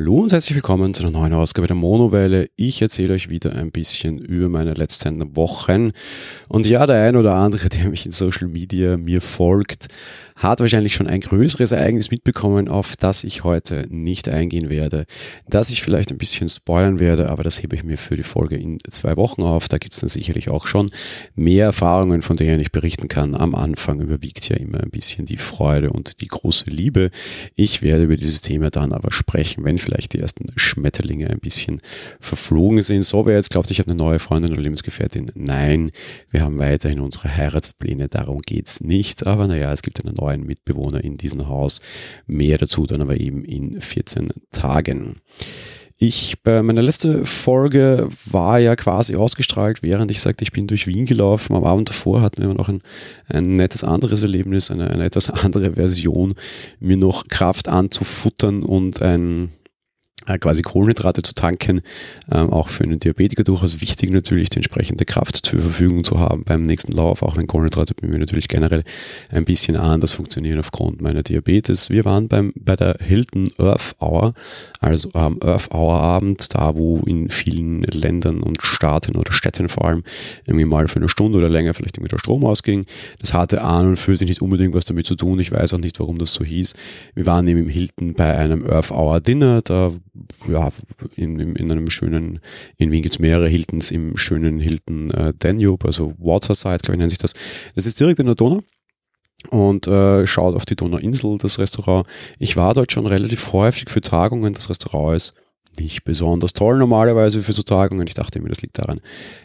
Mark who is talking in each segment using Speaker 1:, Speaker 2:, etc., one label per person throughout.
Speaker 1: Hallo und herzlich willkommen zu einer neuen Ausgabe der Monowelle. Ich erzähle euch wieder ein bisschen über meine letzten Wochen. Und ja, der ein oder andere, der mich in Social Media mir folgt, hat wahrscheinlich schon ein größeres Ereignis mitbekommen, auf das ich heute nicht eingehen werde, dass ich vielleicht ein bisschen spoilern werde, aber das hebe ich mir für die Folge in zwei Wochen auf. Da gibt es dann sicherlich auch schon mehr Erfahrungen, von denen ich berichten kann. Am Anfang überwiegt ja immer ein bisschen die Freude und die große Liebe. Ich werde über dieses Thema dann aber sprechen, wenn vielleicht die ersten Schmetterlinge ein bisschen verflogen sind. So, wer jetzt glaubt, ich habe eine neue Freundin oder Lebensgefährtin, nein, wir haben weiterhin unsere Heiratspläne, darum geht's nicht. Aber naja, es gibt eine neue neuen Mitbewohner in diesem Haus. Mehr dazu dann aber eben in 14 Tagen. Ich, bei meiner letzten Folge war ja quasi ausgestrahlt, während ich sagte, ich bin durch Wien gelaufen. Am Abend davor hatten wir noch ein, ein nettes anderes Erlebnis, eine, eine etwas andere Version, mir noch Kraft anzufuttern und ein, quasi Kohlenhydrate zu tanken. Ähm, auch für einen Diabetiker durchaus wichtig natürlich, die entsprechende Kraft zur Verfügung zu haben beim nächsten Lauf, auch wenn Kohlenhydrate bei mir natürlich generell ein bisschen anders funktionieren aufgrund meiner Diabetes. Wir waren beim, bei der Hilton Earth Hour, also am Earth Hour Abend, da wo in vielen Ländern und Staaten oder Städten vor allem irgendwie mal für eine Stunde oder länger vielleicht irgendwie der Strom ausging. Das hatte an und für sich nicht unbedingt was damit zu tun. Ich weiß auch nicht, warum das so hieß. Wir waren eben im Hilton bei einem Earth Hour Dinner, da ja, in, in, einem schönen, in Wien gibt es mehrere Hiltons, im schönen Hilton äh, Danube, also Waterside, glaube ich, nennt sich das. Das ist direkt in der Donau und äh, schaut auf die Donauinsel, das Restaurant. Ich war dort schon relativ häufig für Tagungen. Das Restaurant ist nicht besonders toll normalerweise für so Tagungen. Ich dachte mir, das liegt daran,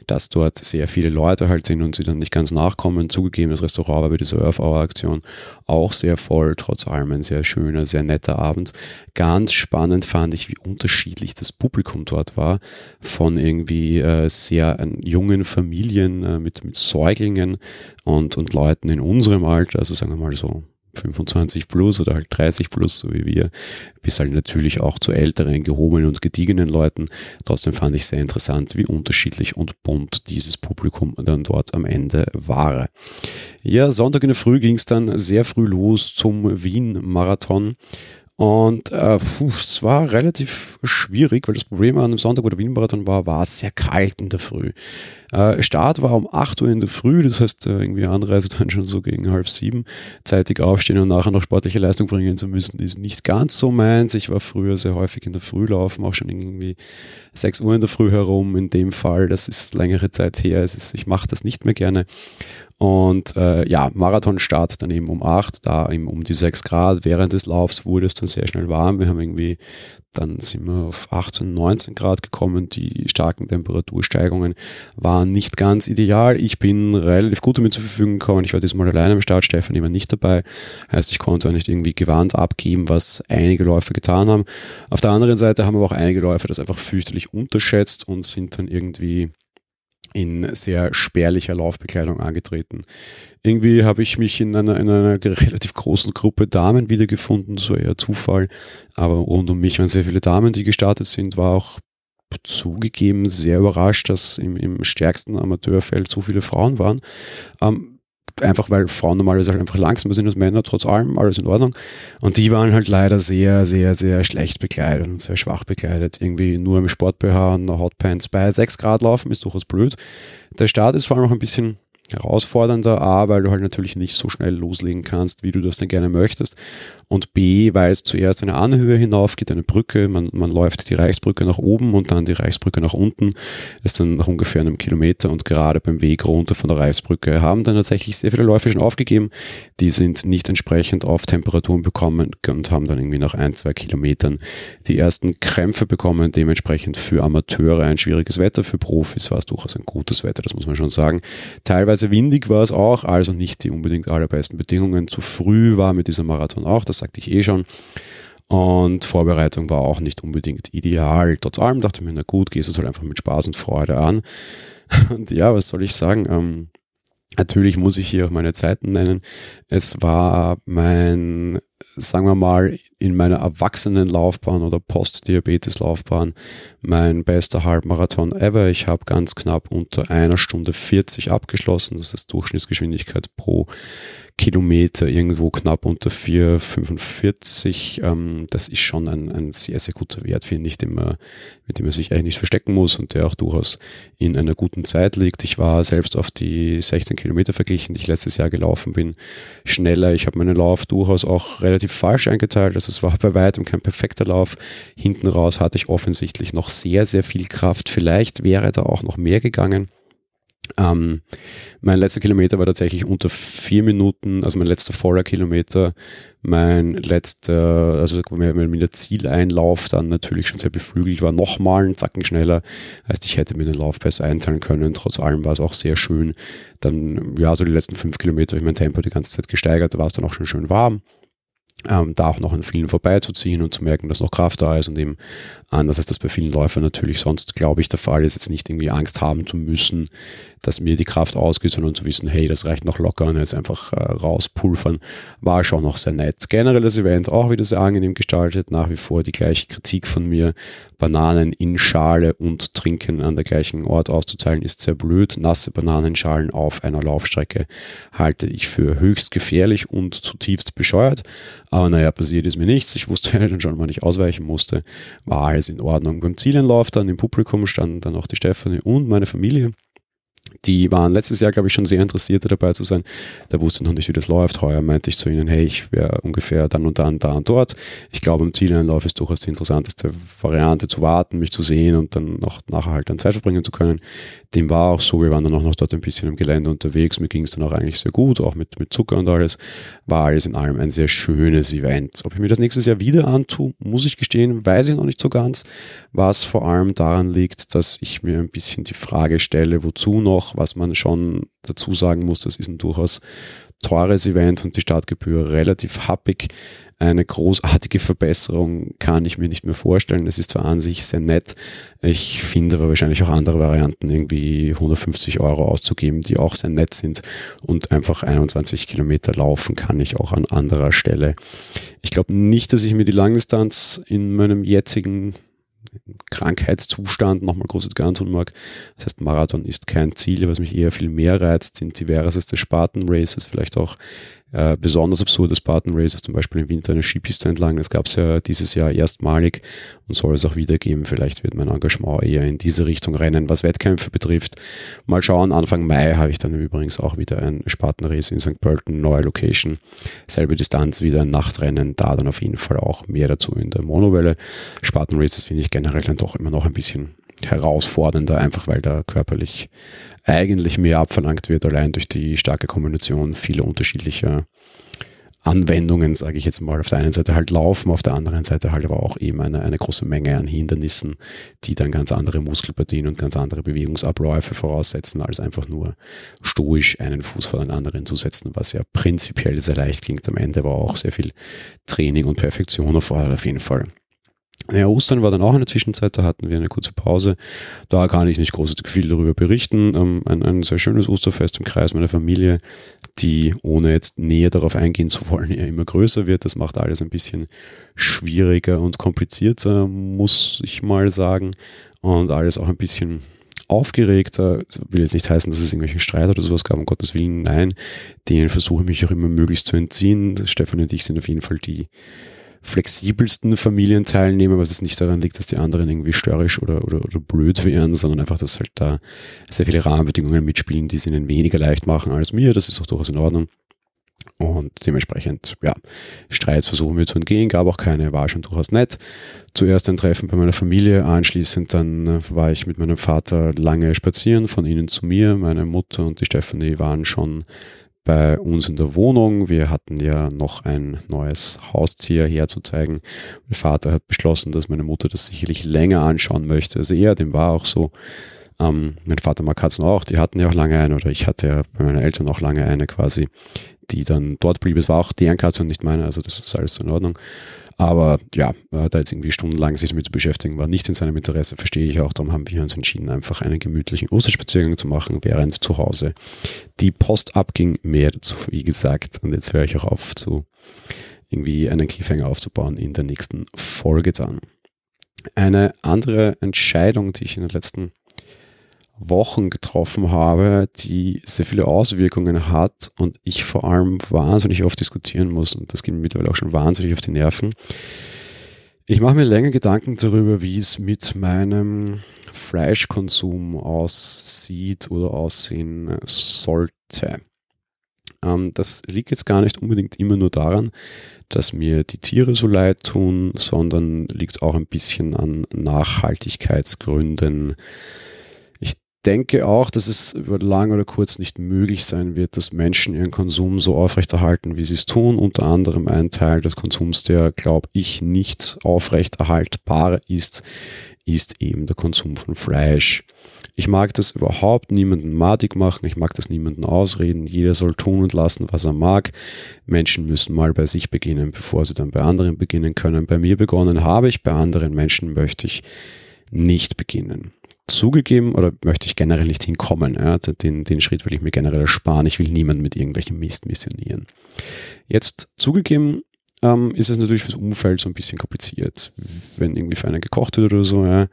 Speaker 1: dass dort sehr viele Leute halt sind und sie dann nicht ganz nachkommen. Zugegeben, das Restaurant war bei dieser Earth Hour Aktion auch sehr voll, trotz allem ein sehr schöner, sehr netter Abend. Ganz spannend fand ich, wie unterschiedlich das Publikum dort war. Von irgendwie äh, sehr äh, jungen Familien äh, mit, mit Säuglingen und, und Leuten in unserem Alter, also sagen wir mal so 25 plus oder halt 30 plus, so wie wir, bis halt natürlich auch zu älteren, gehobenen und gediegenen Leuten. Trotzdem fand ich sehr interessant, wie unterschiedlich und bunt dieses Publikum dann dort am Ende war. Ja, Sonntag in der Früh ging es dann sehr früh los zum Wien-Marathon. Und äh, puh, es war relativ schwierig, weil das Problem an dem Sonntag, wo der Wien-Marathon war, war es sehr kalt in der Früh. Äh, Start war um 8 Uhr in der Früh, das heißt, äh, irgendwie Anreise dann schon so gegen halb sieben. Zeitig aufstehen und nachher noch sportliche Leistung bringen zu müssen, ist nicht ganz so meins. Ich war früher sehr häufig in der Früh laufen, auch schon irgendwie 6 Uhr in der Früh herum. In dem Fall, das ist längere Zeit her, ist, ich mache das nicht mehr gerne. Und äh, ja, Marathonstart dann eben um 8, da eben um die 6 Grad. Während des Laufs wurde es dann sehr schnell warm. Wir haben irgendwie, dann sind wir auf 18, 19 Grad gekommen. Die starken Temperatursteigungen waren nicht ganz ideal. Ich bin relativ gut damit zur Verfügung gekommen. Ich war diesmal alleine am Start, Stefan war nicht dabei. Heißt, ich konnte auch nicht irgendwie gewarnt abgeben, was einige Läufer getan haben. Auf der anderen Seite haben aber auch einige Läufer das einfach fürchterlich unterschätzt und sind dann irgendwie in sehr spärlicher Laufbekleidung angetreten. Irgendwie habe ich mich in einer, in einer relativ großen Gruppe Damen wiedergefunden, so eher Zufall. Aber rund um mich waren sehr viele Damen, die gestartet sind, war auch zugegeben sehr überrascht, dass im, im stärksten Amateurfeld so viele Frauen waren. Ähm, einfach weil Frauen normalerweise halt einfach langsamer sind als Männer, trotz allem, alles in Ordnung. Und die waren halt leider sehr, sehr, sehr schlecht bekleidet und sehr schwach bekleidet. Irgendwie nur im Sport-BH und Hotpants bei 6 Grad laufen ist durchaus blöd. Der Start ist vor allem noch ein bisschen herausfordernder, A, weil du halt natürlich nicht so schnell loslegen kannst, wie du das dann gerne möchtest und B, weil es zuerst eine Anhöhe hinauf geht, eine Brücke, man, man läuft die Reichsbrücke nach oben und dann die Reichsbrücke nach unten, das ist dann nach ungefähr einem Kilometer und gerade beim Weg runter von der Reichsbrücke haben dann tatsächlich sehr viele Läufer schon aufgegeben, die sind nicht entsprechend auf Temperaturen bekommen und haben dann irgendwie nach ein, zwei Kilometern die ersten Krämpfe bekommen, dementsprechend für Amateure ein schwieriges Wetter, für Profis war es durchaus ein gutes Wetter, das muss man schon sagen. Teilweise windig war es auch, also nicht die unbedingt allerbesten Bedingungen. Zu früh war mit diesem Marathon auch, das das sagte ich eh schon. Und Vorbereitung war auch nicht unbedingt ideal. Trotz allem dachte ich mir, na gut, gehst du es halt einfach mit Spaß und Freude an. Und ja, was soll ich sagen? Ähm, natürlich muss ich hier auch meine Zeiten nennen. Es war mein, sagen wir mal, in meiner Erwachsenenlaufbahn oder Post-Diabetes-Laufbahn mein bester Halbmarathon ever. Ich habe ganz knapp unter einer Stunde 40 abgeschlossen. Das ist Durchschnittsgeschwindigkeit pro Kilometer irgendwo knapp unter 4,45. Ähm, das ist schon ein, ein sehr, sehr guter Wert, finde ich, den man, mit dem man sich eigentlich nicht verstecken muss und der auch durchaus in einer guten Zeit liegt. Ich war selbst auf die 16 Kilometer verglichen, die ich letztes Jahr gelaufen bin, schneller. Ich habe meinen Lauf durchaus auch relativ falsch eingeteilt. Also es war bei weitem kein perfekter Lauf. Hinten raus hatte ich offensichtlich noch sehr, sehr viel Kraft. Vielleicht wäre da auch noch mehr gegangen. Ähm, mein letzter Kilometer war tatsächlich unter vier Minuten, also mein letzter voller Kilometer. Mein letzter, also mein der Zieleinlauf dann natürlich schon sehr beflügelt war, nochmal einen Zacken schneller. Heißt, ich hätte mir den Lauf besser einteilen können. Trotz allem war es auch sehr schön. Dann, ja, so die letzten fünf Kilometer habe ich mein Tempo die ganze Zeit gesteigert, da war es dann auch schon schön warm ähm, da auch noch an vielen vorbeizuziehen und zu merken, dass noch Kraft da ist und eben anders als das bei vielen Läufern natürlich sonst, glaube ich, der Fall ist, jetzt nicht irgendwie Angst haben zu müssen, dass mir die Kraft ausgeht, sondern zu wissen, hey, das reicht noch locker und jetzt einfach äh, rauspulvern, war schon noch sehr nett. Generell das Event auch wieder sehr angenehm gestaltet, nach wie vor die gleiche Kritik von mir, Bananen in Schale und Trinken an der gleichen Ort auszuteilen, ist sehr blöd. Nasse Bananenschalen auf einer Laufstrecke halte ich für höchst gefährlich und zutiefst bescheuert. Aber naja, passiert ist mir nichts. Ich wusste ja dann schon, wann ich ausweichen musste. War alles in Ordnung. Beim Zielenlauf dann im Publikum standen dann auch die Stefanie und meine Familie. Die waren letztes Jahr, glaube ich, schon sehr interessiert dabei zu sein. Da wusste noch nicht, wie das läuft. Heuer meinte ich zu ihnen, hey, ich wäre ungefähr dann und dann, da und dort. Ich glaube, am Zieleinlauf ist durchaus die interessanteste Variante zu warten, mich zu sehen und dann noch nachher halt dann Zeit verbringen zu können. Dem war auch so, wir waren dann auch noch dort ein bisschen im Gelände unterwegs. Mir ging es dann auch eigentlich sehr gut, auch mit, mit Zucker und alles. War alles in allem ein sehr schönes Event. Ob ich mir das nächstes Jahr wieder antue, muss ich gestehen, weiß ich noch nicht so ganz. Was vor allem daran liegt, dass ich mir ein bisschen die Frage stelle, wozu noch, was man schon dazu sagen muss, das ist ein durchaus teures Event und die Startgebühr relativ happig. Eine großartige Verbesserung kann ich mir nicht mehr vorstellen. Es ist zwar an sich sehr nett, ich finde aber wahrscheinlich auch andere Varianten, irgendwie 150 Euro auszugeben, die auch sehr nett sind und einfach 21 Kilometer laufen kann ich auch an anderer Stelle. Ich glaube nicht, dass ich mir die Langdistanz in meinem jetzigen Krankheitszustand nochmal großes antun mag. Das heißt, Marathon ist kein Ziel, was mich eher viel mehr reizt, sind diverses des Spartan Races, vielleicht auch äh, besonders absurde Spartan Races, zum Beispiel im Winter eine Skipiste entlang. Das gab es ja dieses Jahr erstmalig und soll es auch wieder geben. Vielleicht wird mein Engagement eher in diese Richtung rennen, was Wettkämpfe betrifft. Mal schauen, Anfang Mai habe ich dann übrigens auch wieder ein Spartan Race in St. Pölten, neue Location, selbe Distanz, wieder ein Nachtrennen, da dann auf jeden Fall auch mehr dazu in der Monowelle. Spartan Races finde ich generell dann doch immer noch ein bisschen herausfordernder, einfach weil da körperlich eigentlich mehr abverlangt wird, allein durch die starke Kombination vieler unterschiedlicher Anwendungen, sage ich jetzt mal, auf der einen Seite halt laufen, auf der anderen Seite halt aber auch eben eine, eine große Menge an Hindernissen, die dann ganz andere Muskelpartien und ganz andere Bewegungsabläufe voraussetzen, als einfach nur stoisch einen Fuß vor den anderen zu setzen, was ja prinzipiell sehr leicht klingt. Am Ende war auch sehr viel Training und Perfektion erfordert auf jeden Fall. Ja, Ostern war dann auch in der Zwischenzeit, da hatten wir eine kurze Pause. Da kann ich nicht groß viel darüber berichten. Ähm, ein, ein sehr schönes Osterfest im Kreis meiner Familie, die, ohne jetzt näher darauf eingehen zu wollen, ja immer größer wird. Das macht alles ein bisschen schwieriger und komplizierter, muss ich mal sagen. Und alles auch ein bisschen aufgeregter. Will jetzt nicht heißen, dass es irgendwelchen Streit oder sowas gab, um Gottes Willen. Nein, denen versuche ich mich auch immer möglichst zu entziehen. Stefan und ich sind auf jeden Fall die flexibelsten Familienteilnehmer, was es nicht daran liegt, dass die anderen irgendwie störrisch oder, oder, oder blöd wären, sondern einfach, dass halt da sehr viele Rahmenbedingungen mitspielen, die es ihnen weniger leicht machen als mir. Das ist auch durchaus in Ordnung. Und dementsprechend, ja, Streits versuchen wir zu entgehen, gab auch keine, war schon durchaus nett. Zuerst ein Treffen bei meiner Familie, anschließend dann äh, war ich mit meinem Vater lange spazieren, von ihnen zu mir. Meine Mutter und die Stefanie waren schon bei uns in der Wohnung. Wir hatten ja noch ein neues Haustier herzuzeigen. Mein Vater hat beschlossen, dass meine Mutter das sicherlich länger anschauen möchte als er. Dem war auch so. Ähm, mein Vater mag Katzen auch. Die hatten ja auch lange eine oder ich hatte ja bei meinen Eltern auch lange eine quasi, die dann dort blieb. Es war auch deren Katze und nicht meine. Also das ist alles so in Ordnung. Aber ja, da jetzt irgendwie stundenlang sich damit zu beschäftigen, war nicht in seinem Interesse, verstehe ich auch. Darum haben wir uns entschieden, einfach einen gemütlichen Osterspaziergang zu machen, während zu Hause die Post abging. Mehr dazu, wie gesagt. Und jetzt höre ich auch auf zu irgendwie einen Cliffhanger aufzubauen in der nächsten Folge dann. Eine andere Entscheidung, die ich in den letzten Wochen getroffen habe, die sehr viele Auswirkungen hat und ich vor allem wahnsinnig oft diskutieren muss und das geht mir mittlerweile auch schon wahnsinnig auf die Nerven. Ich mache mir länger Gedanken darüber, wie es mit meinem Fleischkonsum aussieht oder aussehen sollte. Ähm, das liegt jetzt gar nicht unbedingt immer nur daran, dass mir die Tiere so leid tun, sondern liegt auch ein bisschen an Nachhaltigkeitsgründen. Ich denke auch, dass es über lang oder kurz nicht möglich sein wird, dass Menschen ihren Konsum so aufrechterhalten, wie sie es tun. Unter anderem ein Teil des Konsums, der, glaube ich, nicht aufrechterhaltbar ist, ist eben der Konsum von Fleisch. Ich mag das überhaupt niemanden madig machen, ich mag das niemanden ausreden. Jeder soll tun und lassen, was er mag. Menschen müssen mal bei sich beginnen, bevor sie dann bei anderen beginnen können. Bei mir begonnen habe ich, bei anderen Menschen möchte ich nicht beginnen. Zugegeben oder möchte ich generell nicht hinkommen. Ja, den, den Schritt will ich mir generell ersparen. Ich will niemanden mit irgendwelchen Mist missionieren. Jetzt zugegeben, ähm, ist es natürlich fürs Umfeld so ein bisschen kompliziert. Wenn irgendwie für einen gekocht wird oder so, ja,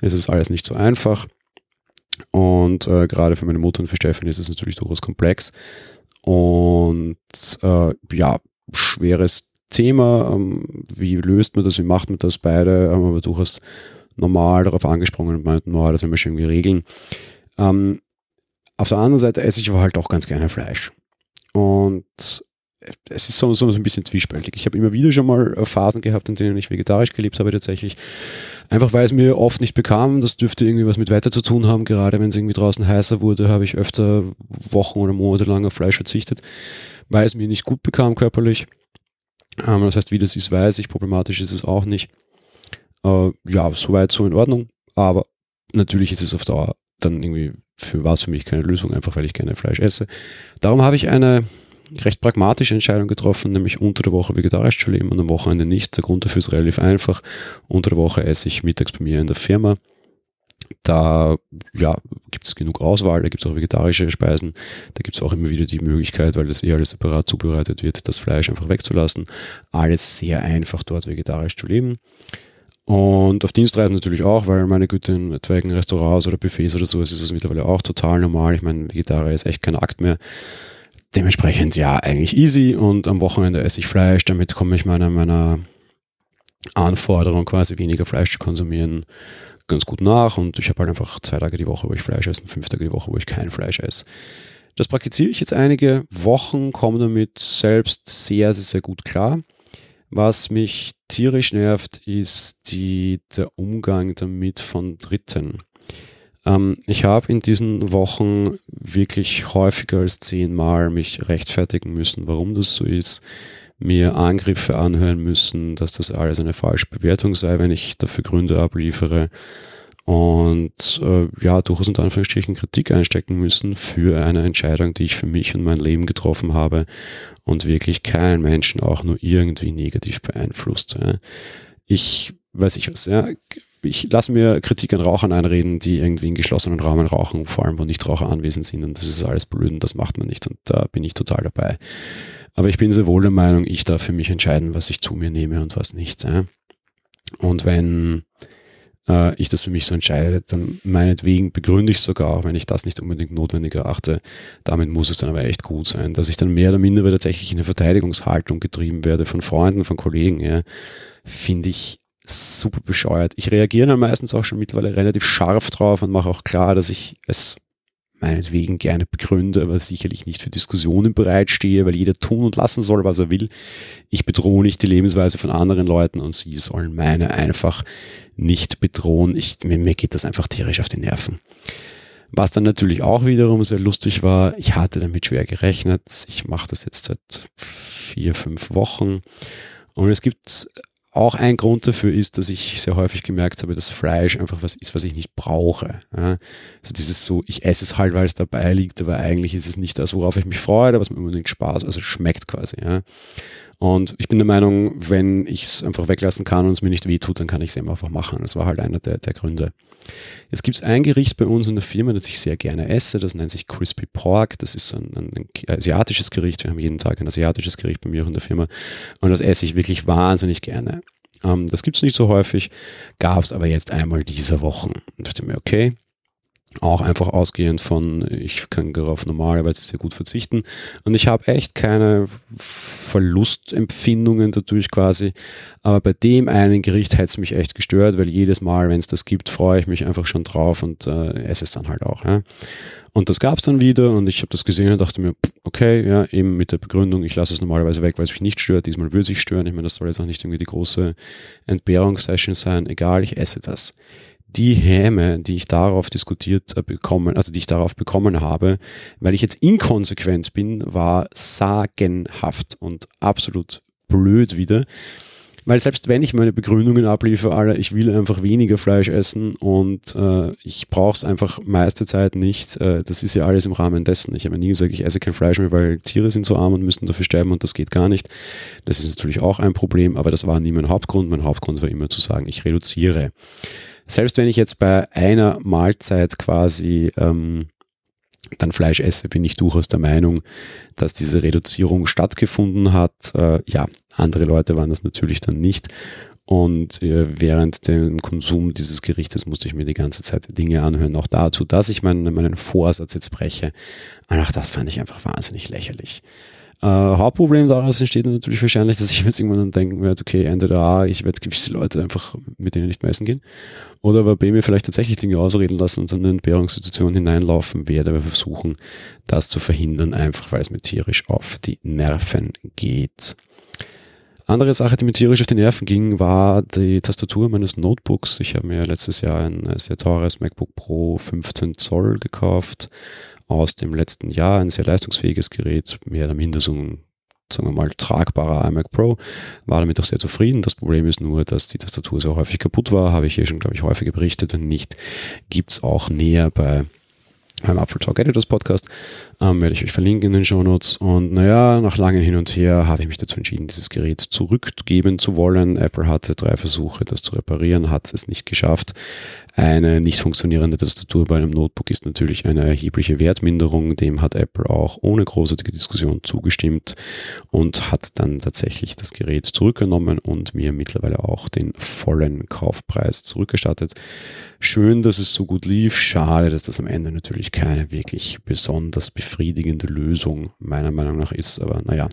Speaker 1: ist es alles nicht so einfach. Und äh, gerade für meine Mutter und für Stefan ist es natürlich durchaus komplex. Und äh, ja, schweres Thema. Ähm, wie löst man das? Wie macht man das? Beide haben aber durchaus normal darauf angesprochen und meinten, no, das werden wir schon irgendwie regeln. Ähm, auf der anderen Seite esse ich aber halt auch ganz gerne Fleisch. Und es ist so, so ein bisschen zwiespältig. Ich habe immer wieder schon mal äh, Phasen gehabt, in denen ich vegetarisch gelebt habe tatsächlich. Einfach weil es mir oft nicht bekam. Das dürfte irgendwie was mit Wetter zu tun haben. Gerade wenn es irgendwie draußen heißer wurde, habe ich öfter Wochen oder Monate lang auf Fleisch verzichtet, weil es mir nicht gut bekam körperlich. Ähm, das heißt, wie das ist, weiß ich. Problematisch ist es auch nicht. Äh, ja, soweit so in Ordnung. Aber natürlich ist es auf Dauer dann irgendwie für was für mich keine Lösung, einfach weil ich gerne Fleisch esse. Darum habe ich eine recht pragmatische Entscheidung getroffen, nämlich unter der Woche vegetarisch zu leben und am Wochenende nicht. Der Grund dafür ist relativ einfach. Unter der Woche esse ich mittags bei mir in der Firma. Da ja, gibt es genug Auswahl, da gibt es auch vegetarische Speisen, da gibt es auch immer wieder die Möglichkeit, weil das eh alles separat zubereitet wird, das Fleisch einfach wegzulassen. Alles sehr einfach dort vegetarisch zu leben. Und auf Dienstreisen natürlich auch, weil meine Güte in etwaigen Restaurants oder Buffets oder so ist es mittlerweile auch total normal. Ich meine, Vegetarier ist echt kein Akt mehr. Dementsprechend ja, eigentlich easy und am Wochenende esse ich Fleisch, damit komme ich meiner, meiner Anforderung quasi weniger Fleisch zu konsumieren ganz gut nach und ich habe halt einfach zwei Tage die Woche, wo ich Fleisch esse und fünf Tage die Woche, wo ich kein Fleisch esse. Das praktiziere ich jetzt einige Wochen, komme damit selbst sehr, sehr, sehr gut klar. Was mich tierisch nervt, ist die, der Umgang damit von Dritten. Ähm, ich habe in diesen Wochen wirklich häufiger als zehnmal mich rechtfertigen müssen, warum das so ist, mir Angriffe anhören müssen, dass das alles eine falsche Bewertung sei, wenn ich dafür Gründe abliefere und äh, ja, durchaus unter Anführungsstrichen Kritik einstecken müssen für eine Entscheidung, die ich für mich und mein Leben getroffen habe und wirklich keinen Menschen auch nur irgendwie negativ beeinflusst. Ja. Ich weiß ich was, ja, ich lasse mir Kritik an Rauchern einreden, die irgendwie in geschlossenen Räumen rauchen, vor allem wo Nichtraucher anwesend sind und das ist alles blöd und das macht man nicht und da bin ich total dabei. Aber ich bin sehr wohl der Meinung, ich darf für mich entscheiden, was ich zu mir nehme und was nicht. Ja? Und wenn äh, ich das für mich so entscheide, dann meinetwegen begründe ich sogar, auch wenn ich das nicht unbedingt notwendig erachte. Damit muss es dann aber echt gut sein, dass ich dann mehr oder minder tatsächlich in eine Verteidigungshaltung getrieben werde von Freunden, von Kollegen, ja, finde ich super bescheuert. Ich reagiere dann meistens auch schon mittlerweile relativ scharf drauf und mache auch klar, dass ich es meinetwegen gerne begründe, aber sicherlich nicht für Diskussionen bereitstehe, weil jeder tun und lassen soll, was er will. Ich bedrohe nicht die Lebensweise von anderen Leuten und sie sollen meine einfach nicht bedrohen. Ich, mir, mir geht das einfach tierisch auf die Nerven. Was dann natürlich auch wiederum sehr lustig war, ich hatte damit schwer gerechnet. Ich mache das jetzt seit vier, fünf Wochen. Und es gibt auch ein Grund dafür ist, dass ich sehr häufig gemerkt habe, dass Fleisch einfach was ist, was ich nicht brauche. Ja. Also dieses so, ich esse es halt, weil es dabei liegt, aber eigentlich ist es nicht das, worauf ich mich freue, was mir unbedingt Spaß, also schmeckt quasi. Ja. Und ich bin der Meinung, wenn ich es einfach weglassen kann und es mir nicht wehtut, dann kann ich es eben einfach machen. Das war halt einer der, der Gründe. Jetzt gibt es ein Gericht bei uns in der Firma, das ich sehr gerne esse. Das nennt sich Crispy Pork. Das ist ein, ein, ein asiatisches Gericht. Wir haben jeden Tag ein asiatisches Gericht bei mir auch in der Firma. Und das esse ich wirklich wahnsinnig gerne. Ähm, das gibt es nicht so häufig, gab es aber jetzt einmal diese Woche. Und dachte mir, okay, auch einfach ausgehend von, ich kann darauf normalerweise sehr gut verzichten. Und ich habe echt keine Verlustempfindungen dadurch quasi. Aber bei dem einen Gericht hätte es mich echt gestört, weil jedes Mal, wenn es das gibt, freue ich mich einfach schon drauf und äh, esse es dann halt auch. Ja. Und das gab es dann wieder und ich habe das gesehen und dachte mir, okay, ja, eben mit der Begründung, ich lasse es normalerweise weg, weil es mich nicht stört. Diesmal würde es sich stören. Ich meine, das soll jetzt auch nicht irgendwie die große Entbehrungssession sein. Egal, ich esse das die Häme, die ich darauf diskutiert äh, bekommen, also die ich darauf bekommen habe, weil ich jetzt inkonsequent bin, war sagenhaft und absolut blöd wieder. Weil selbst wenn ich meine Begründungen abliefere, alle, ich will einfach weniger Fleisch essen und äh, ich brauche es einfach meiste Zeit nicht. Äh, das ist ja alles im Rahmen dessen. Ich habe nie gesagt, ich esse kein Fleisch mehr, weil Tiere sind so arm und müssen dafür sterben und das geht gar nicht. Das ist natürlich auch ein Problem, aber das war nie mein Hauptgrund. Mein Hauptgrund war immer zu sagen, ich reduziere selbst wenn ich jetzt bei einer Mahlzeit quasi ähm, dann Fleisch esse, bin ich durchaus der Meinung, dass diese Reduzierung stattgefunden hat. Äh, ja, andere Leute waren das natürlich dann nicht. Und äh, während dem Konsum dieses Gerichtes musste ich mir die ganze Zeit Dinge anhören, auch dazu, dass ich meinen, meinen Vorsatz jetzt breche. Auch das fand ich einfach wahnsinnig lächerlich. Äh, Hauptproblem daraus entsteht natürlich wahrscheinlich, dass ich jetzt irgendwann dann denken werde, okay, entweder A, ich werde gewisse Leute einfach mit denen nicht mehr essen gehen, oder aber B, mir vielleicht tatsächlich Dinge ausreden lassen und dann in eine Entbehrungssituation hineinlaufen werde, aber versuchen, das zu verhindern, einfach weil es mir tierisch auf die Nerven geht. Andere Sache, die mir tierisch auf die Nerven ging, war die Tastatur meines Notebooks. Ich habe mir letztes Jahr ein sehr teures MacBook Pro 15 Zoll gekauft aus dem letzten Jahr, ein sehr leistungsfähiges Gerät, mehr oder minder so ein sagen wir mal, tragbarer iMac Pro, war damit auch sehr zufrieden. Das Problem ist nur, dass die Tastatur so häufig kaputt war, habe ich hier schon, glaube ich, häufiger berichtet. Wenn nicht, gibt es auch näher bei beim Apple Talk Editors Podcast. Ähm, werde ich euch verlinken in den Show Notes. Und naja, nach langem Hin und Her habe ich mich dazu entschieden, dieses Gerät zurückgeben zu wollen. Apple hatte drei Versuche, das zu reparieren, hat es nicht geschafft. Eine nicht funktionierende Tastatur bei einem Notebook ist natürlich eine erhebliche Wertminderung. Dem hat Apple auch ohne großartige Diskussion zugestimmt und hat dann tatsächlich das Gerät zurückgenommen und mir mittlerweile auch den vollen Kaufpreis zurückgestattet. Schön, dass es so gut lief. Schade, dass das am Ende natürlich keine wirklich besonders befriedigende Lösung meiner Meinung nach ist. Aber naja,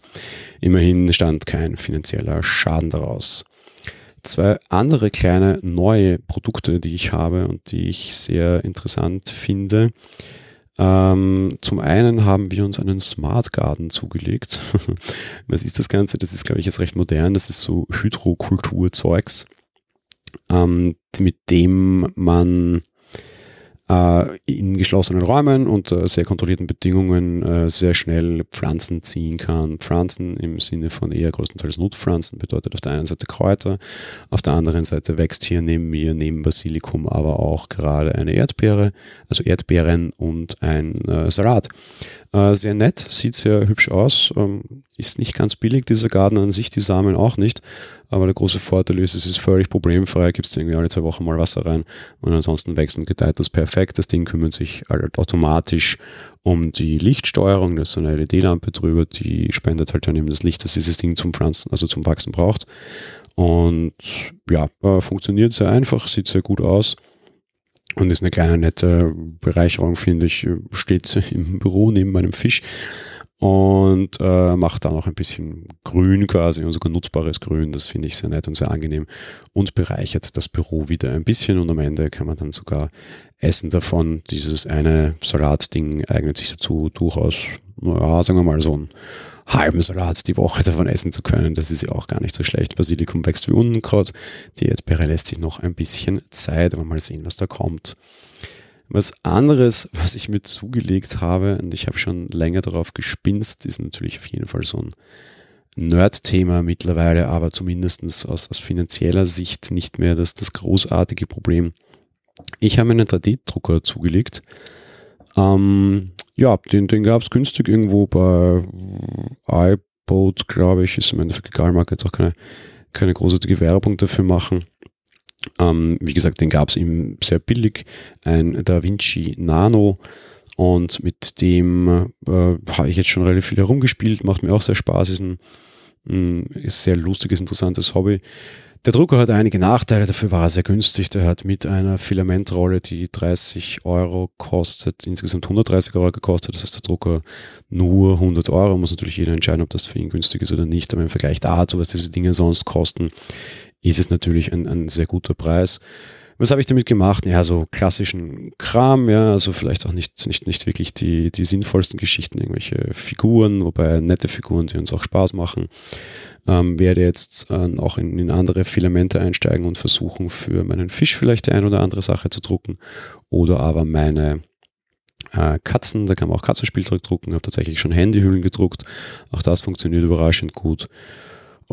Speaker 1: immerhin stand kein finanzieller Schaden daraus zwei andere kleine neue Produkte, die ich habe und die ich sehr interessant finde. Ähm, zum einen haben wir uns einen Smart Garden zugelegt. Was ist das Ganze? Das ist, glaube ich, jetzt recht modern. Das ist so Hydrokulturzeugs, ähm, mit dem man in geschlossenen Räumen unter sehr kontrollierten Bedingungen äh, sehr schnell Pflanzen ziehen kann. Pflanzen im Sinne von eher größtenteils Nutpflanzen bedeutet auf der einen Seite Kräuter, auf der anderen Seite wächst hier neben mir, neben Basilikum, aber auch gerade eine Erdbeere, also Erdbeeren und ein äh, Salat. Äh, sehr nett, sieht sehr hübsch aus, ähm, ist nicht ganz billig, dieser Garten an sich, die Samen auch nicht. Aber der große Vorteil ist, es ist völlig problemfrei, gibt es irgendwie alle zwei Wochen mal Wasser rein und ansonsten wächst und gedeiht das perfekt. Das Ding kümmert sich halt automatisch um die Lichtsteuerung, da ist so eine LED-Lampe drüber, die spendet halt dann eben das Licht, das dieses Ding zum Pflanzen, also zum Wachsen braucht. Und ja, äh, funktioniert sehr einfach, sieht sehr gut aus. Und ist eine kleine nette Bereicherung, finde ich. Steht im Büro neben meinem Fisch und äh, macht da noch ein bisschen Grün quasi und sogar nutzbares Grün. Das finde ich sehr nett und sehr angenehm und bereichert das Büro wieder ein bisschen und am Ende kann man dann sogar essen davon. Dieses eine Salatding eignet sich dazu durchaus, ja, sagen wir mal so ein halben Salat die Woche davon essen zu können. Das ist ja auch gar nicht so schlecht. Basilikum wächst wie Unkraut. Die Erdbeere lässt sich noch ein bisschen Zeit, aber mal sehen, was da kommt. Was anderes, was ich mir zugelegt habe, und ich habe schon länger darauf gespinst, ist natürlich auf jeden Fall so ein Nerd-Thema mittlerweile, aber zumindest aus, aus finanzieller Sicht nicht mehr das, das großartige Problem. Ich habe einen 3D-Drucker zugelegt. Ähm, ja, den, den gab es günstig irgendwo bei Angebot, glaube ich, ist im Endeffekt egal, mag jetzt auch keine, keine großartige Werbung dafür machen. Ähm, wie gesagt, den gab es ihm sehr billig, ein Da Vinci Nano. Und mit dem äh, habe ich jetzt schon relativ viel herumgespielt, macht mir auch sehr Spaß, ist ein, ein sehr lustiges, interessantes Hobby. Der Drucker hat einige Nachteile, dafür war er sehr günstig. Der hat mit einer Filamentrolle, die 30 Euro kostet, insgesamt 130 Euro gekostet. Das heißt, der Drucker nur 100 Euro. Muss natürlich jeder entscheiden, ob das für ihn günstig ist oder nicht. Aber im Vergleich dazu, was diese Dinge sonst kosten, ist es natürlich ein, ein sehr guter Preis. Was habe ich damit gemacht? Ja, so klassischen Kram, ja, also vielleicht auch nicht, nicht, nicht wirklich die, die sinnvollsten Geschichten, irgendwelche Figuren, wobei nette Figuren, die uns auch Spaß machen ähm, werde jetzt äh, auch in, in, andere Filamente einsteigen und versuchen, für meinen Fisch vielleicht die ein oder andere Sache zu drucken. Oder aber meine äh, Katzen, da kann man auch Katzenspielzeug drucken, habe tatsächlich schon Handyhüllen gedruckt. Auch das funktioniert überraschend gut.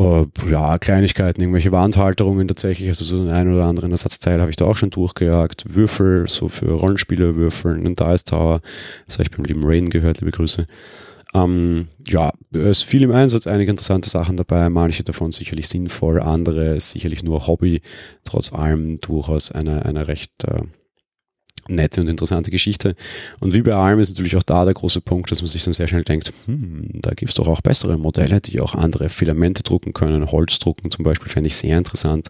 Speaker 1: Uh, ja, Kleinigkeiten, irgendwelche Wandhalterungen tatsächlich, also so einen oder anderen Ersatzteil habe ich da auch schon durchgejagt. Würfel, so für Rollenspielerwürfel, einen Dice Tower, das habe ich beim lieben Rain gehört, liebe Grüße. Ähm, ja, es ist viel im Einsatz, einige interessante Sachen dabei, manche davon sicherlich sinnvoll, andere sicherlich nur Hobby, trotz allem durchaus eine, eine recht äh, nette und interessante Geschichte. Und wie bei allem ist natürlich auch da der große Punkt, dass man sich dann sehr schnell denkt, hm, da gibt es doch auch bessere Modelle, die auch andere Filamente drucken können, Holz drucken zum Beispiel, fände ich sehr interessant.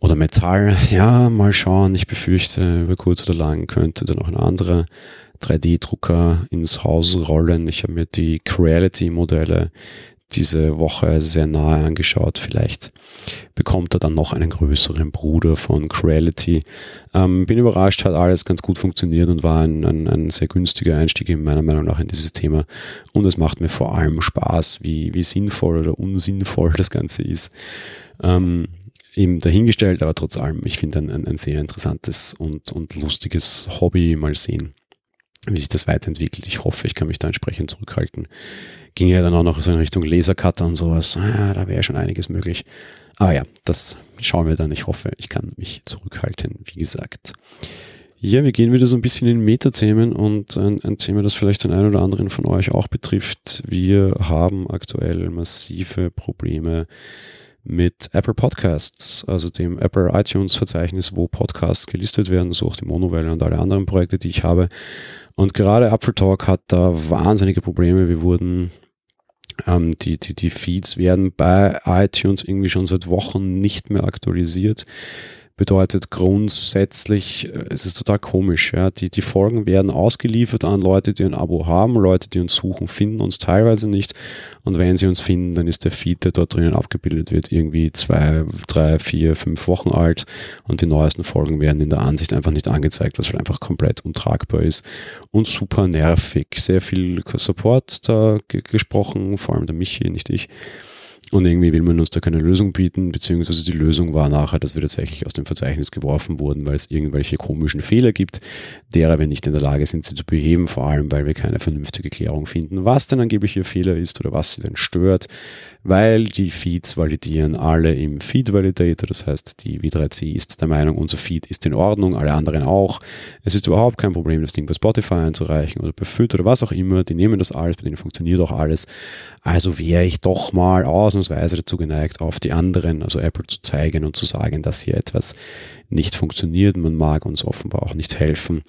Speaker 1: Oder Metall, ja, mal schauen, ich befürchte, über kurz oder lang könnte dann auch ein anderer 3D-Drucker ins Haus rollen. Ich habe mir die Creality-Modelle diese Woche sehr nahe angeschaut. Vielleicht bekommt er dann noch einen größeren Bruder von Creality. Ähm, bin überrascht, hat alles ganz gut funktioniert und war ein, ein, ein, sehr günstiger Einstieg in meiner Meinung nach in dieses Thema. Und es macht mir vor allem Spaß, wie, wie sinnvoll oder unsinnvoll das Ganze ist. Ähm, eben dahingestellt, aber trotz allem, ich finde ein, ein, ein sehr interessantes und, und lustiges Hobby mal sehen wie sich das weiterentwickelt. Ich hoffe, ich kann mich da entsprechend zurückhalten. Ging ja dann auch noch so in Richtung Lasercutter und sowas. Ah, da wäre schon einiges möglich. Aber ja, das schauen wir dann. Ich hoffe, ich kann mich zurückhalten, wie gesagt. Ja, wir gehen wieder so ein bisschen in Metathemen und ein, ein Thema, das vielleicht den einen oder anderen von euch auch betrifft. Wir haben aktuell massive Probleme mit Apple Podcasts, also dem Apple iTunes Verzeichnis, wo Podcasts gelistet werden, so auch die Monowelle und alle anderen Projekte, die ich habe. Und gerade Apple Talk hat da wahnsinnige Probleme. Wir wurden, ähm, die, die, die Feeds werden bei iTunes irgendwie schon seit Wochen nicht mehr aktualisiert bedeutet grundsätzlich, äh, es ist total komisch. Ja. Die, die Folgen werden ausgeliefert an Leute, die ein Abo haben, Leute, die uns suchen, finden uns teilweise nicht. Und wenn sie uns finden, dann ist der Feed, der dort drinnen abgebildet wird, irgendwie zwei, drei, vier, fünf Wochen alt. Und die neuesten Folgen werden in der Ansicht einfach nicht angezeigt, was halt einfach komplett untragbar ist und super nervig. Sehr viel Support da gesprochen, vor allem der Michi, nicht ich. Und irgendwie will man uns da keine Lösung bieten, beziehungsweise die Lösung war nachher, dass wir tatsächlich aus dem Verzeichnis geworfen wurden, weil es irgendwelche komischen Fehler gibt, derer wir nicht in der Lage sind, sie zu beheben, vor allem weil wir keine vernünftige Klärung finden, was denn angeblich ihr Fehler ist oder was sie denn stört, weil die Feeds validieren alle im Feed Validator, das heißt, die W3C ist der Meinung, unser Feed ist in Ordnung, alle anderen auch. Es ist überhaupt kein Problem, das Ding bei Spotify einzureichen oder FIT oder was auch immer, die nehmen das alles, bei denen funktioniert auch alles. Also wäre ich doch mal ausnahmsweise dazu geneigt, auf die anderen, also Apple zu zeigen und zu sagen, dass hier etwas nicht funktioniert. Man mag uns offenbar auch nicht helfen.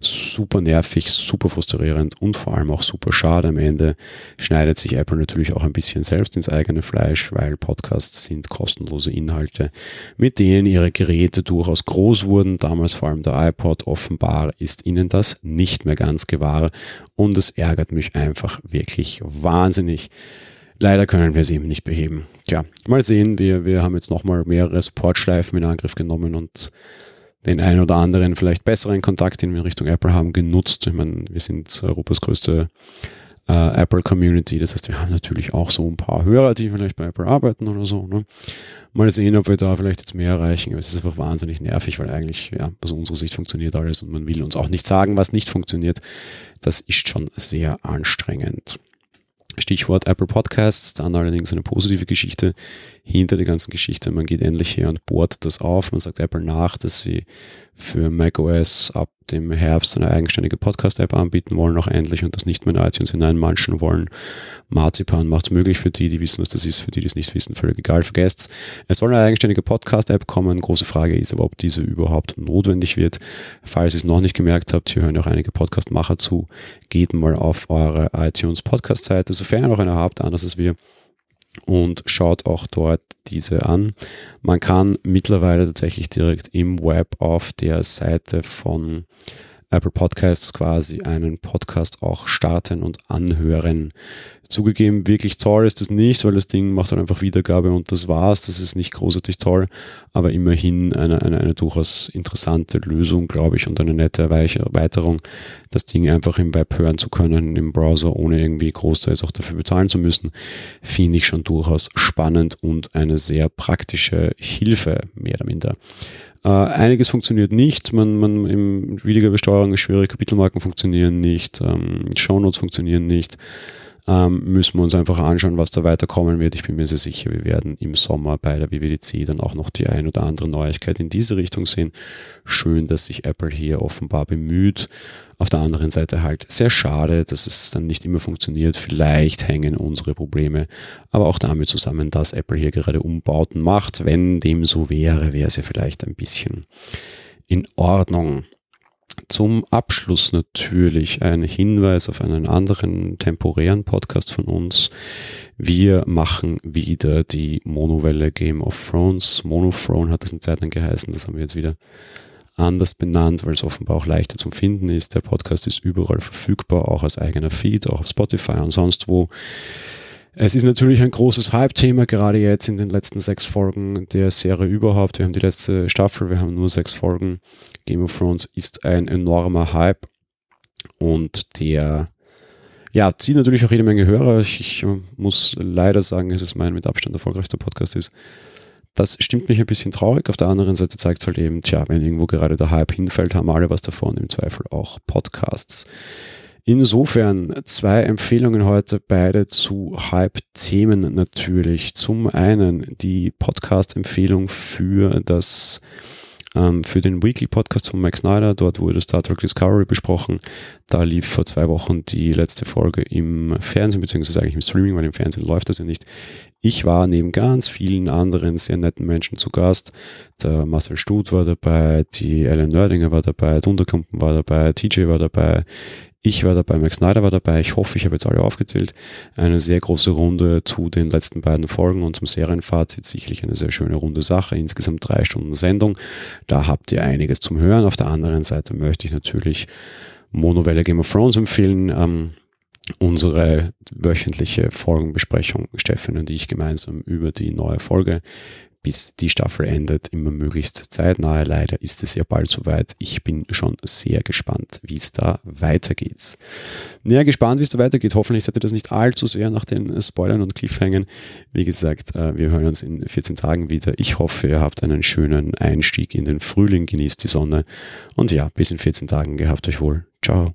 Speaker 1: Super nervig, super frustrierend und vor allem auch super schade. Am Ende schneidet sich Apple natürlich auch ein bisschen selbst ins eigene Fleisch, weil Podcasts sind kostenlose Inhalte, mit denen ihre Geräte durchaus groß wurden. Damals vor allem der iPod. Offenbar ist ihnen das nicht mehr ganz gewahr und es ärgert mich einfach wirklich wahnsinnig. Leider können wir es eben nicht beheben. Tja, mal sehen, wir, wir haben jetzt nochmal mehrere Supportschleifen in Angriff genommen und den einen oder anderen vielleicht besseren Kontakt, den wir in Richtung Apple haben, genutzt. Ich meine, wir sind Europas größte äh, Apple Community. Das heißt, wir haben natürlich auch so ein paar Hörer, die vielleicht bei Apple arbeiten oder so. Ne? Mal sehen, ob wir da vielleicht jetzt mehr erreichen. Aber es ist einfach wahnsinnig nervig, weil eigentlich, ja, aus unserer Sicht funktioniert alles und man will uns auch nicht sagen, was nicht funktioniert. Das ist schon sehr anstrengend. Stichwort Apple Podcasts, dann allerdings eine positive Geschichte. Hinter der ganzen Geschichte. Man geht endlich her und bohrt das auf. Man sagt Apple nach, dass sie für macOS ab dem Herbst eine eigenständige Podcast-App anbieten wollen, auch endlich und das nicht mehr in iTunes hineinmanschen wollen. Marzipan macht es möglich für die, die wissen, was das ist, für die, die es nicht wissen, völlig egal, vergesst's. Es soll eine eigenständige Podcast-App kommen. Große Frage ist aber, ob diese überhaupt notwendig wird. Falls ihr es noch nicht gemerkt habt, hier hören auch einige Podcast-Macher zu, geht mal auf eure iTunes Podcast-Seite, sofern ihr noch eine habt, anders als wir und schaut auch dort diese an. Man kann mittlerweile tatsächlich direkt im Web auf der Seite von Apple Podcasts quasi einen Podcast auch starten und anhören. Zugegeben, wirklich toll ist das nicht, weil das Ding macht dann einfach Wiedergabe und das war's. Das ist nicht großartig toll, aber immerhin eine, eine, eine durchaus interessante Lösung, glaube ich, und eine nette Erweiterung, das Ding einfach im Web hören zu können, im Browser, ohne irgendwie großteils auch dafür bezahlen zu müssen, finde ich schon durchaus spannend und eine sehr praktische Hilfe, mehr oder minder. Äh, einiges funktioniert nicht. Man, man im Wiedergabesteuerung ist schwierig, Kapitelmarken funktionieren nicht, ähm, Shownotes funktionieren nicht. Ähm, müssen wir uns einfach anschauen, was da weiterkommen wird. Ich bin mir sehr sicher, wir werden im Sommer bei der WWDC dann auch noch die ein oder andere Neuigkeit in diese Richtung sehen. Schön, dass sich Apple hier offenbar bemüht. Auf der anderen Seite halt sehr schade, dass es dann nicht immer funktioniert. Vielleicht hängen unsere Probleme aber auch damit zusammen, dass Apple hier gerade Umbauten macht. Wenn dem so wäre, wäre es ja vielleicht ein bisschen in Ordnung. Zum Abschluss natürlich ein Hinweis auf einen anderen temporären Podcast von uns. Wir machen wieder die Monowelle Game of Thrones. Monothrone hat das in Zeit lang geheißen, das haben wir jetzt wieder anders benannt, weil es offenbar auch leichter zum Finden ist. Der Podcast ist überall verfügbar, auch als eigener Feed, auch auf Spotify und sonst wo. Es ist natürlich ein großes Hype-Thema, gerade jetzt in den letzten sechs Folgen der Serie überhaupt. Wir haben die letzte Staffel, wir haben nur sechs Folgen. Game of Thrones ist ein enormer Hype und der ja, zieht natürlich auch jede Menge Hörer. Ich, ich muss leider sagen, es mein mit Abstand erfolgreichster Podcast ist. Das stimmt mich ein bisschen traurig. Auf der anderen Seite zeigt es halt eben, tja, wenn irgendwo gerade der Hype hinfällt, haben alle was davon, im Zweifel auch Podcasts. Insofern zwei Empfehlungen heute, beide zu Hype-Themen natürlich. Zum einen die Podcast-Empfehlung für das ähm, für den Weekly Podcast von Mike Snyder. Dort wurde Star Trek Discovery besprochen. Da lief vor zwei Wochen die letzte Folge im Fernsehen, beziehungsweise eigentlich im Streaming, weil im Fernsehen läuft das ja nicht. Ich war neben ganz vielen anderen sehr netten Menschen zu Gast. Der Marcel Stut war dabei, die Ellen Nördinger war dabei, Dunderkumpen war dabei, TJ war dabei, ich war dabei, Max Snyder war dabei. Ich hoffe, ich habe jetzt alle aufgezählt. Eine sehr große Runde zu den letzten beiden Folgen und zum Serienfazit. Sicherlich eine sehr schöne runde Sache. Insgesamt drei Stunden Sendung. Da habt ihr einiges zum Hören. Auf der anderen Seite möchte ich natürlich Monowelle Game of Thrones empfehlen. Ähm, unsere wöchentliche Folgenbesprechung, Stefan und ich gemeinsam über die neue Folge bis die Staffel endet, immer möglichst zeitnah. Leider ist es ja bald soweit. Ich bin schon sehr gespannt, wie es da weitergeht. Näher gespannt, wie es da weitergeht. Hoffentlich seid ihr das nicht allzu sehr nach den Spoilern und Cliffhängen. Wie gesagt, äh, wir hören uns in 14 Tagen wieder. Ich hoffe, ihr habt einen schönen Einstieg in den Frühling, genießt die Sonne und ja, bis in 14 Tagen. Gehabt euch wohl. Ciao.